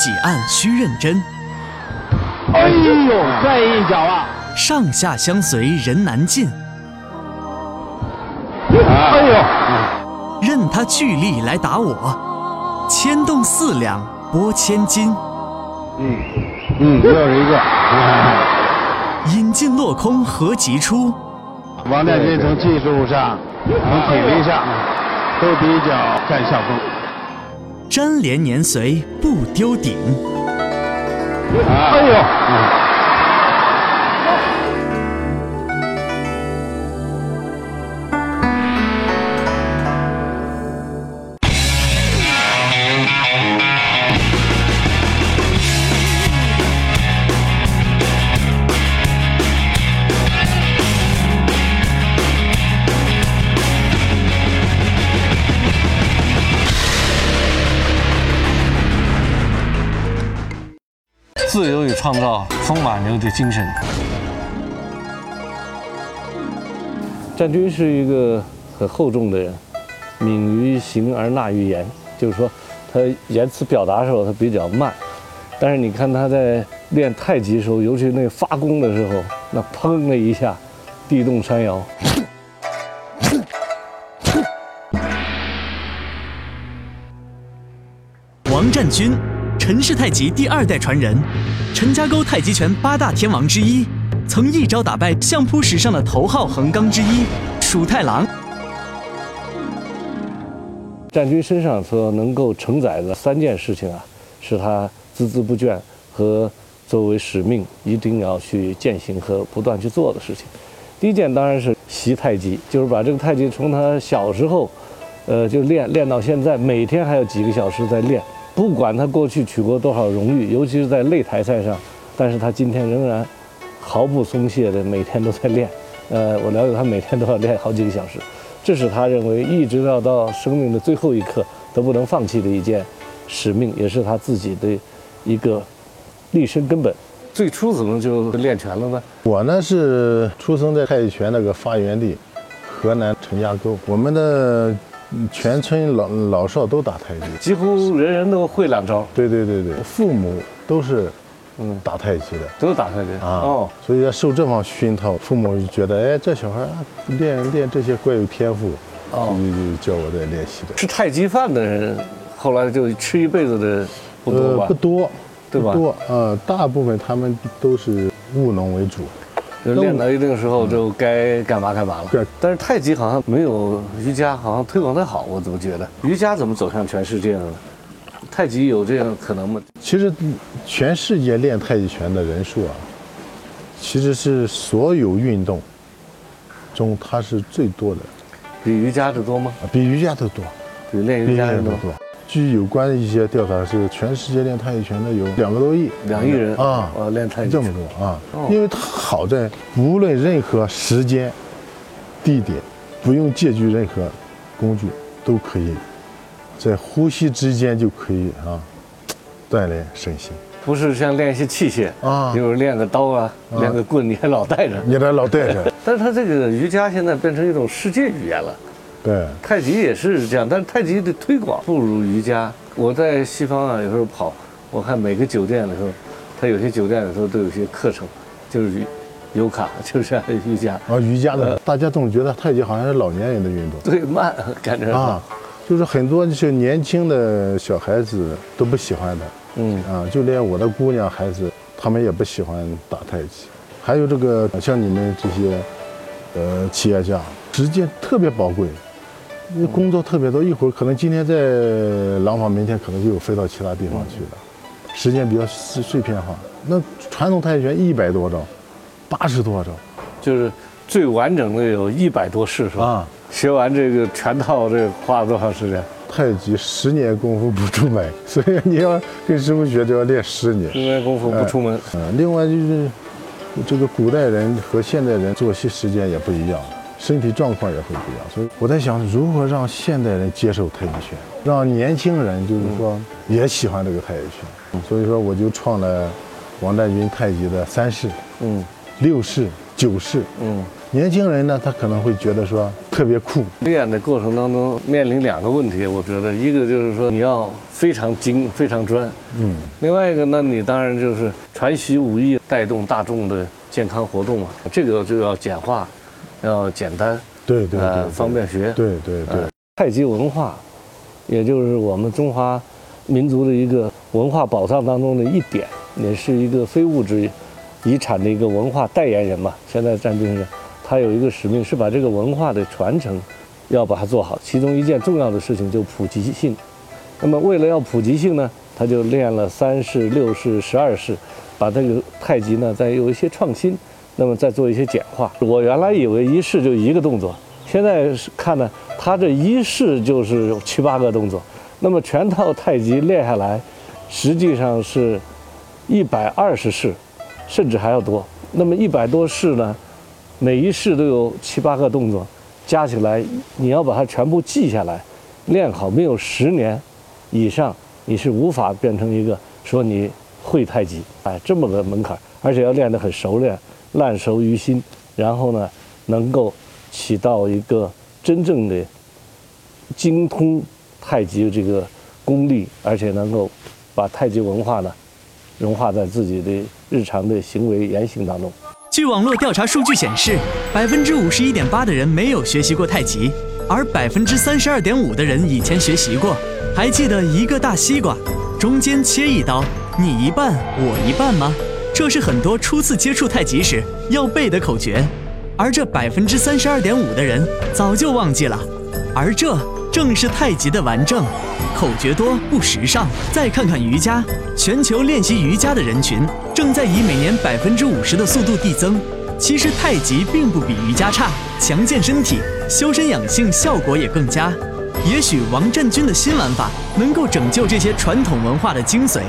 几按需认真，哎呦，再一脚啊！上下相随人难进，哎呦，任他巨力来打我，牵动四两拨千斤，嗯嗯，又是一个。引进落空何急出？王占军从技术上、从体力上都比较占上风。粘连年岁不丢顶，哎呦，风马牛的精神。战军是一个很厚重的人，敏于行而纳于言，就是说他言辞表达的时候他比较慢，但是你看他在练太极的时候，尤其那发功的时候，那砰的一下，地动山摇。王占军，陈氏太极第二代传人，陈家沟太极拳八大天王之一，曾一招打败相扑史上的头号横纲之一鼠太郎。战军身上所能够承载的三件事情啊，是他孜孜不倦和作为使命一定要去践行和不断去做的事情。第一件当然是习太极，就是把这个太极从他小时候，呃，就练练到现在，每天还有几个小时在练。不管他过去取过多少荣誉，尤其是在擂台赛上，但是他今天仍然毫不松懈的每天都在练。呃，我了解他每天都要练好几个小时，这是他认为一直要到生命的最后一刻都不能放弃的一件使命，也是他自己的一个立身根本。最初怎么就练拳了呢？我呢是出生在太极拳那个发源地，河南陈家沟。我们的全村老老少都打太极。几乎人人都会两招，对对对对，父母都是嗯，打太极的。都打太极啊，哦，所以要受这方熏陶，父母就觉得，哎，这小孩啊练练这些怪有天赋，哦就就叫我在练习的。吃太极饭的人，后来就吃一辈子的不多吧呃不？多，对吧不多，呃，大部分他们都是务农为主。就练到一定时候就该干嘛干嘛了对。但是太极好像没有瑜伽好像推广得好，我怎么觉得？瑜伽怎么走向全世界了呢？太极有这样可能吗？其实，全世界练太极拳的人数啊，其实是所有运动中它是最多的，比瑜伽的多吗？啊比瑜伽的多，比练瑜伽的？多。据有关的一些调查是，全世界练太极拳的有两个多亿，两亿人啊，呃练太极这么多啊。哦，因为它好在无论任何时间、地点，不用借助任何工具，都可以在呼吸之间就可以啊锻炼身心。不是像练一些器械啊。比如练个刀啊，练个棍，你还老带着。你还老带着，但是它这个瑜伽现在变成一种世界语言了。对。太极也是这样，但是太极的推广不如瑜伽。我在西方啊，有时候跑，我看每个酒店的时候，它有些酒店里头都有些课程，就是瑜有卡，就是瑜伽，啊，瑜伽呃的，大家总觉得太极好像是老年人的运动 对慢，感觉啊，就是很多就是年轻的小孩子都不喜欢的，嗯啊，就连我的姑娘孩子，他们也不喜欢打太极。还有这个像你们这些，呃，企业家，时间特别宝贵，因为工作特别多，一会儿可能今天在廊坊，明天可能就飞到其他地方去了，时间比较碎碎片化。那传统太极拳一百多招，八十多招就是最完整的有一百多式是吧？啊。学完这个全套，这个花了多长时间？太极十年功夫不出门，所以你要跟师傅学，就要练十年。十年功夫不出门，嗯，另外就是这个古代人和现代人作息时间也不一样，身体状况也会不一样，所以我在想如何让现代人接受太极拳，让年轻人就是说也喜欢这个太极拳。所以说我就创了王占军太极的三式、嗯。六式、九式，嗯，年轻人呢，他可能会觉得说特别酷。练的过程当中面临两个问题，我觉得一个就是说你要非常精、非常专，嗯，另外一个呢，你当然就是传习武艺，带动大众的健康活动嘛，这个就要简化，要简单，对对呃，对，方便学。对对对呃，太极文化，也就是我们中华民族的一个文化宝藏当中的一点，也是一个非物质遗产的一个文化代言人嘛。现在战军是，他有一个使命是把这个文化的传承要把它做好，其中一件重要的事情就普及性。那么为了要普及性呢，他就练了三式、六式、十二式，把这个太极呢再有一些创新，那么再做一些简化。我原来以为一式就一个动作，现在看呢，他这一式就是有七八个动作，那么全套太极练下来，实际上是一百二十式，甚至还要多。那么一百多式呢，每一式都有七八个动作，加起来你要把它全部记下来，练好没有十年以上，你是无法变成一个说你会太极，哎，这么个门槛，而且要练得很熟练，烂熟于心，然后呢，能够起到一个真正的精通太极这个功力，而且能够把太极文化呢融化在自己的日常的行为言行当中。据网络调查数据显示，百分之五十一点八的人没有学习过太极，而百分之三十二点五的人以前学习过。还记得一个大西瓜，中间切一刀，你一半我一半吗？这是很多初次接触太极时要背的口诀，而这百分之三十二点五的人早就忘记了。而这正是太极的顽症，口诀多不时尚。再看看瑜伽，全球练习瑜伽的人群正在以每年百分之五十的速度递增。其实太极并不比瑜伽差，强健身体、修身养性效果也更佳。也许王振军的新玩法能够拯救这些传统文化的精髓。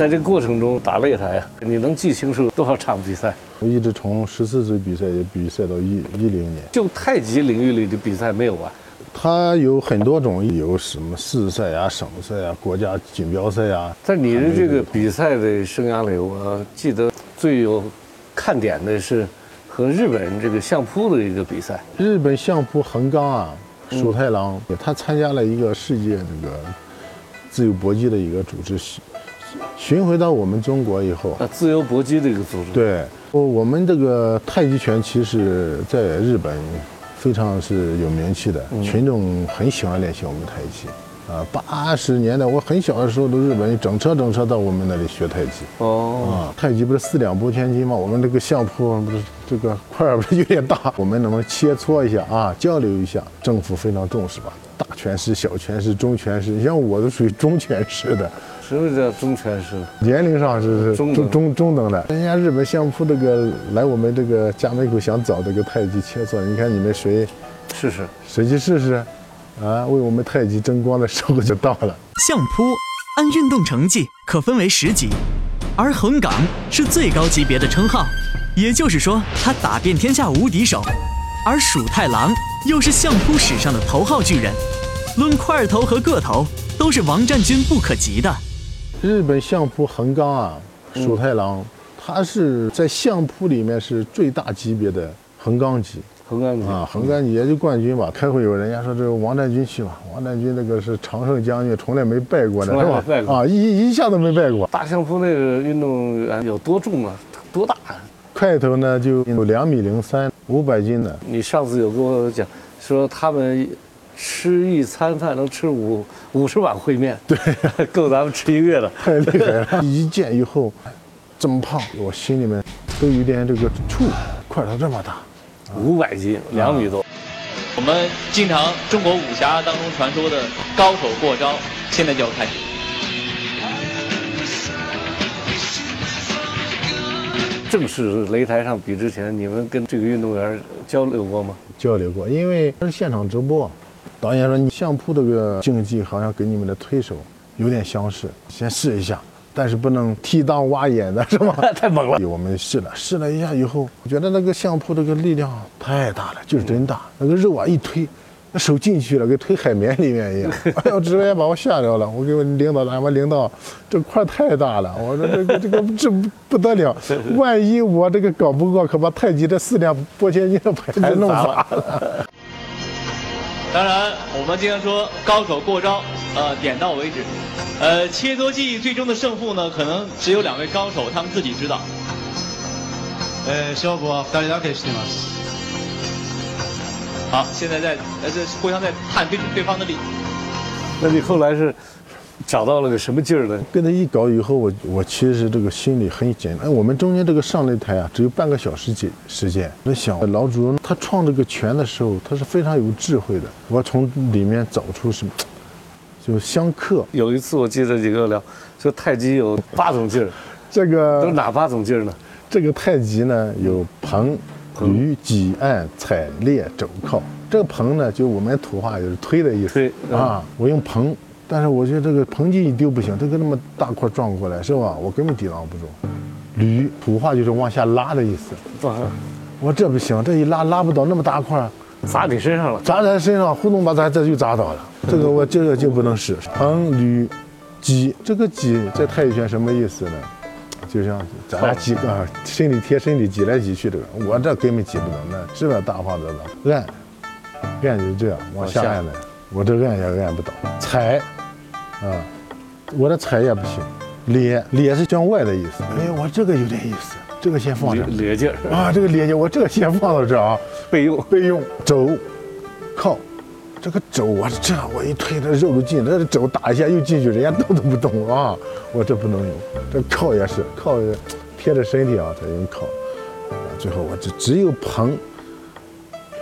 在这个过程中打擂台啊，你能记清楚多少场比赛？我一直从十四岁比赛也比赛到一一零年。就太极领域里的比赛没有啊。它有很多种，有什么市赛啊、省赛啊、国家锦标赛啊。在你的这个比赛的生涯里，我记得最有看点的是和日本人这个相扑的一个比赛。日本相扑横纲啊，鼠太郎，他参加了一个世界这个自由搏击的一个组织，巡巡回到我们中国以后，啊，自由搏击的一个组织。对，我我们这个太极拳其实在日本非常是有名气的，群众很喜欢练习我们太极。啊，八十年代我很小的时候，都日本人整车整车到我们那里学太极。哦，啊，太极不是四两拨千斤吗？我们这个相扑不是这个块儿不是有点大？我们能不能切磋一下啊，交流一下？政府非常重视吧？大拳师、小拳师、中拳师，你像我都属于中拳师的，什么叫中拳师？年龄上是是中中中等的。人家日本相扑这个来我们这个家门口想找这个太极切磋，你看你们谁试试。谁去试试？啊，为我们太极争光的时候就到了。相扑按运动成绩可分为十级，而横岗是最高级别的称号，也就是说他打遍天下无敌手。而鼠太郎又是相扑史上的头号巨人，论块头和个头都是王占军不可及的。日本相扑横纲啊，嗯鼠太郎，他是在相扑里面是最大级别的横纲级横杆子啊，横纲级也就冠军吧。开会有人家说这个王占军去吧，王占军那个是常胜将军，从来没败过的是吧？败过啊，一一下都没败过。大相扑那个运动员有多重啊？多大？块头呢就有两米零三，五百斤的。你上次有跟我讲说他们吃一餐饭能吃五五十碗烩面，对，够咱们吃一个月的。太厉害了！一见以后，这么胖，我心里面都有点这个怵。块头这么大，五百斤，两米多。我们经常中国武侠当中传说的高手过招，现在就要开始。正式擂台上比之前，你们跟这个运动员交流过吗？交流过，因为他是现场直播。导演说你相扑这个竞技好像跟你们的推手有点相似，先试一下，但是不能踢裆挖眼的是吧？太猛了！我们试了，试了一下以后，我觉得那个相扑这个力量太大了，就是真大。那个肉啊一推，那手进去了，跟推海绵里面一样。哎呦，直接把我吓着了。我给我领导俺们，领导，这块太大了。我说这个这个这不不得了，万一我这个搞不过，可把太极这四两拨千斤的牌子弄砸了。当然，我们经常说高手过招，呃，点到为止。呃，切磋技最终的胜负呢，可能只有两位高手他们自己知道。えー勝負は2人だけしています。好，现在在呃这互相在探对对方的力。那你后来是 找到了个什么劲儿呢？跟他一搞以后，我我其实这个心里很简单。哎，我们中间这个上擂台啊，只有半个小时时时间。我想，老主人他创这个拳的时候，他是非常有智慧的。我从里面找出什么，就相克。有一次我记得你跟我聊，说太极有八种劲儿，这个都哪八种劲儿呢？这个太极呢，有掤、捋、挤、按、踩、裂、肘、靠。这个掤呢，就我们土话就是推的意思。推嗯啊，我用掤，但是我觉得这个掤劲一丢不行，它跟那么大块撞过来是吧？我根本抵挡不住。捋，土话就是往下拉的意思。啊，我这不行，这一拉拉不到那么大块儿，砸你身上了。砸在身上，呼弄把咱这就砸倒了。这个我这个就不能使。掤、捋、挤，这个挤在太极拳什么意思呢？就像咱俩挤啊，身体贴身体挤来挤去这个，我这根本挤不动，那是不是大胖子了？按，按就这样往下按的，我这按也按不倒。踩，啊，我的踩也不行。咧，咧是向外的意思。哎，我这个有点意思，这个先放这儿。咧劲儿，啊，这个咧劲，我这个先放到这儿啊。备用。备用肘，靠，这个肘我这样我一推，这肉都进，这肘打一下又进去，人家动都不动啊，我这不能用。这靠也是靠也贴着身体啊，才用靠。啊最后我只只有捧，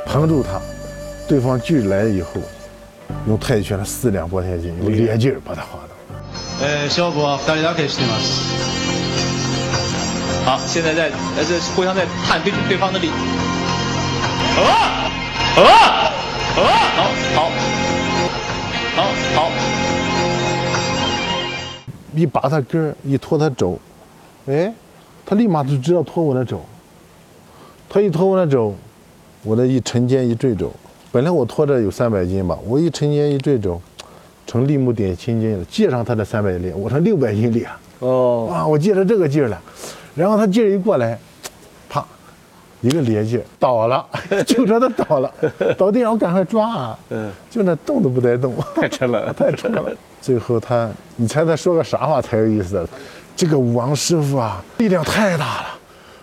捧住他，对方锯来以后，用太极拳的四两拨天筋，用咧劲儿把他划倒。えー勝负は2人だけしています。好，现在在呃这互相在探对对方的力。啊啊啊！好好好好，一拔他根儿，一拖他肘，哎，他立马就知道拖我的肘。他一拖我的肘，我的一沉肩一坠肘， 本来我拖着有三百斤吧，我一沉肩一坠肘，成立木点千斤了，借上他的三百斤，我成六百斤力啊！哦，啊，我借着这个劲儿了，然后他劲儿一过来，啪，一个趔趄倒了，就说他倒了，倒地上我赶快抓啊，嗯，就那动都不带动。太沉了。太沉了。最后他，你猜他说个啥话才有意思？这个王师傅啊，力量太大了。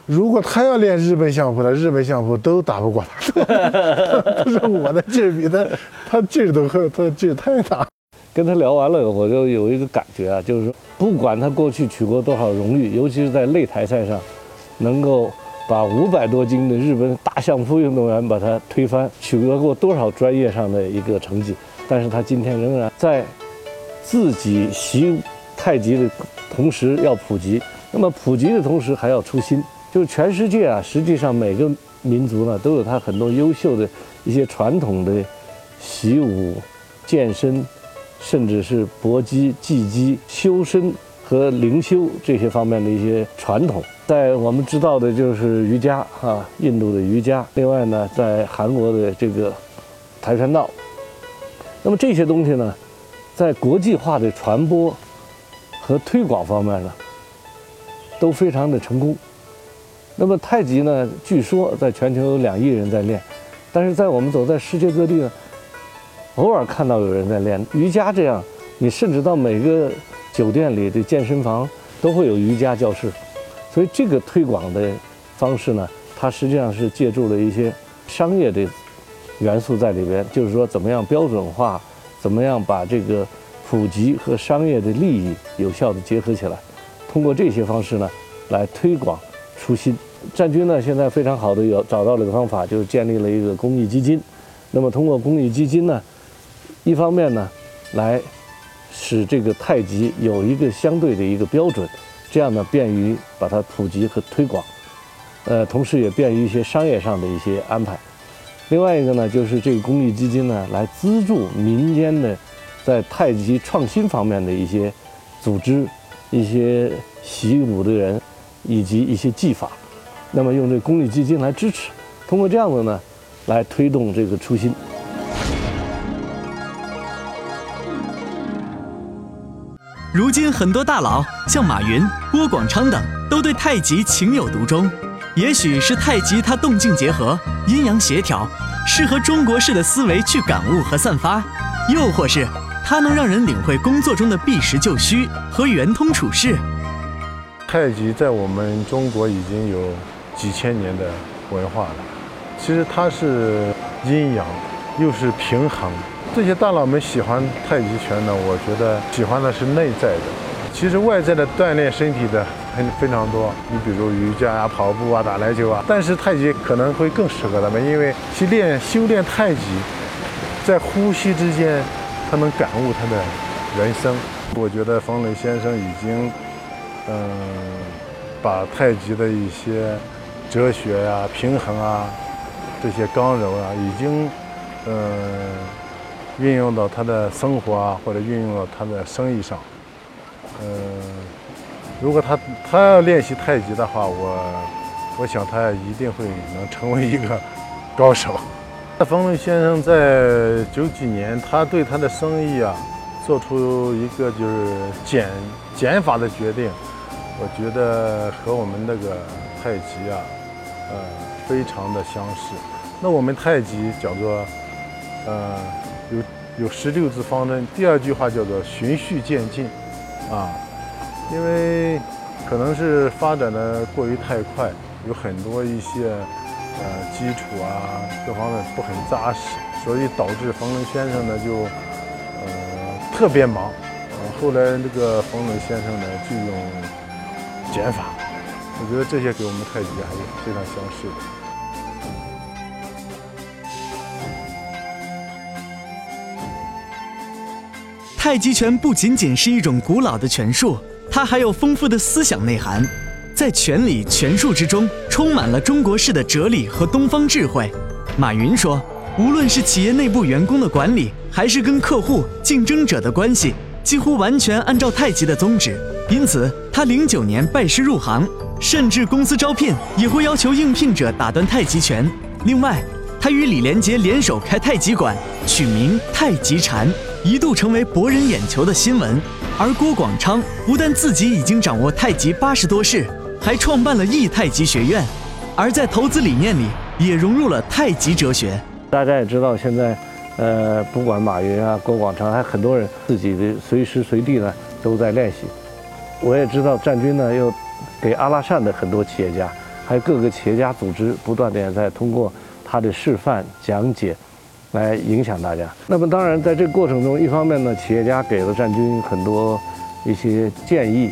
如果他要练日本相扑的，日本相扑都打不过他。他说我的劲儿比他，他劲儿都和他劲儿太大。跟他聊完了，我就有一个感觉啊，就是说，不管他过去取过多少荣誉，尤其是在擂台赛上，能够把五百多斤的日本大相扑运动员把他推翻，取得过多少专业上的一个成绩，但是他今天仍然在自己习太极的同时要普及，那么普及的同时还要出新，就全世界啊，实际上每个民族呢都有他很多优秀的一些传统的习武、健身。甚至是搏击、技击、修身和灵修这些方面的一些传统，在我们知道的就是瑜伽啊，印度的瑜伽。另外呢，在韩国的这个跆拳道。那么这些东西呢，在国际化的传播和推广方面呢，都非常的成功。那么太极呢，据说在全球有两亿人在练，但是在我们走在世界各地呢。偶尔看到有人在练瑜伽，这样你甚至到每个酒店里的健身房都会有瑜伽教室，所以这个推广的方式呢，它实际上是借助了一些商业的元素在里边，就是说怎么样标准化，怎么样把这个普及和商业的利益有效的结合起来，通过这些方式呢来推广初心。战军呢现在非常好的有找到了个方法，就是建立了一个公益基金，那么通过公益基金呢。一方面呢，来使这个太极有一个相对的一个标准，这样呢便于把它普及和推广，呃，同时也便于一些商业上的一些安排。另外一个呢，就是这个公益基金呢来资助民间的在太极创新方面的一些组织、一些习武的人以及一些技法，那么用这公益基金来支持，通过这样的呢，来推动这个初心。如今很多大佬，像马云、郭广昌等，都对太极情有独钟。也许是太极它动静结合，阴阳协调，适合中国式的思维去感悟和散发。又或是它能让人领会工作中的避实就虚和圆通处事。太极在我们中国已经有几千年的文化了。其实它是阴阳，又是平衡。这些大佬们喜欢太极拳呢，我觉得喜欢的是内在的。其实外在的锻炼身体的很非常多，你比如瑜伽啊、跑步啊、打篮球啊。但是太极可能会更适合他们，因为去练修炼太极，在呼吸之间，他能感悟他的人生。我觉得冯磊先生已经，嗯，把太极的一些哲学呀、平衡啊、这些刚柔啊，已经，嗯。运用到他的生活啊，或者运用到他的生意上。嗯，如果他他要练习太极的话，我我想他一定会能成为一个高手。冯仑先生在九几年，他对他的生意啊，做出一个就是减减法的决定。我觉得和我们那个太极啊，呃，非常的相似。那我们太极叫做，呃。有有十六字方针，第二句话叫做循序渐进，啊，因为可能是发展的过于太快，有很多一些呃基础啊各方面不很扎实，所以导致冯仑先生呢就呃特别忙，后来那个冯仑先生呢就用减法，我觉得这些给我们太极还是非常相似的。太极拳不仅仅是一种古老的拳术，它还有丰富的思想内涵。在拳理拳术之中，充满了中国式的哲理和东方智慧。马云说：“无论是企业内部员工的管理，还是跟客户、竞争者的关系，几乎完全按照太极的宗旨。因此，他零九年拜师入行，甚至公司招聘也会要求应聘者打断太极拳。另外，他与李连杰联手开太极馆，取名太极禅。”一度成为博人眼球的新闻，而郭广昌不但自己已经掌握太极八十多式，还创办了易太极学院，而在投资理念里也融入了太极哲学。大家也知道，现在，呃，不管马云啊、郭广昌，还很多人自己的随时随地呢都在练习。我也知道战军呢，又给阿拉善的很多企业家，还有各个企业家组织，不断的在通过他的示范讲解。来影响大家。那么当然，在这个过程中，一方面呢，企业家给了战军很多一些建议，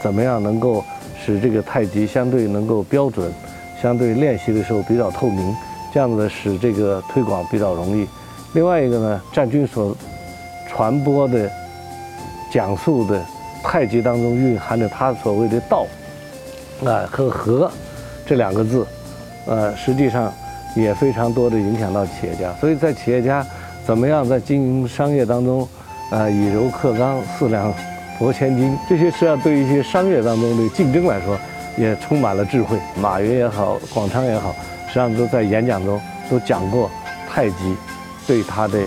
怎么样能够使这个太极相对能够标准，相对练习的时候比较透明，这样子使这个推广比较容易。另外一个呢，战军所传播的、讲述的太极当中蕴含着他所谓的道啊和和这两个字，呃，实际上。也非常多的影响到企业家，所以在企业家怎么样在经营商业当中，呃，以柔克刚，四两拨千斤，这些实际上对于一些商业当中的竞争来说，也充满了智慧。马云也好，广昌也好，实际上都在演讲中都讲过太极对他的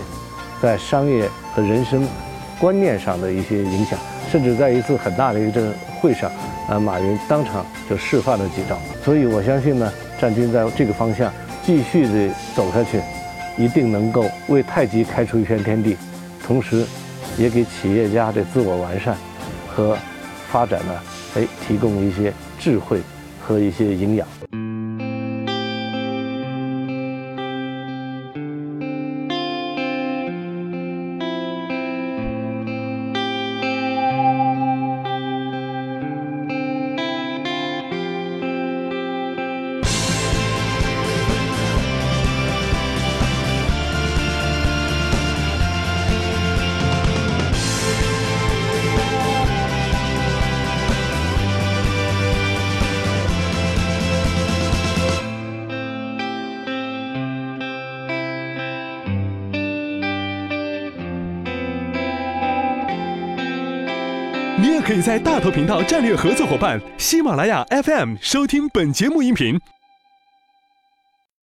在商业和人生观念上的一些影响，甚至在一次很大的一个会上，啊，马云当场就示范了几招。所以我相信呢，战军在这个方向。继续的走下去，一定能够为太极开出一片天地，同时，也给企业家的自我完善和发展呢，哎，提供一些智慧和一些营养。在大头频道战略合作伙伴喜马拉雅 FM 收听本节目音频。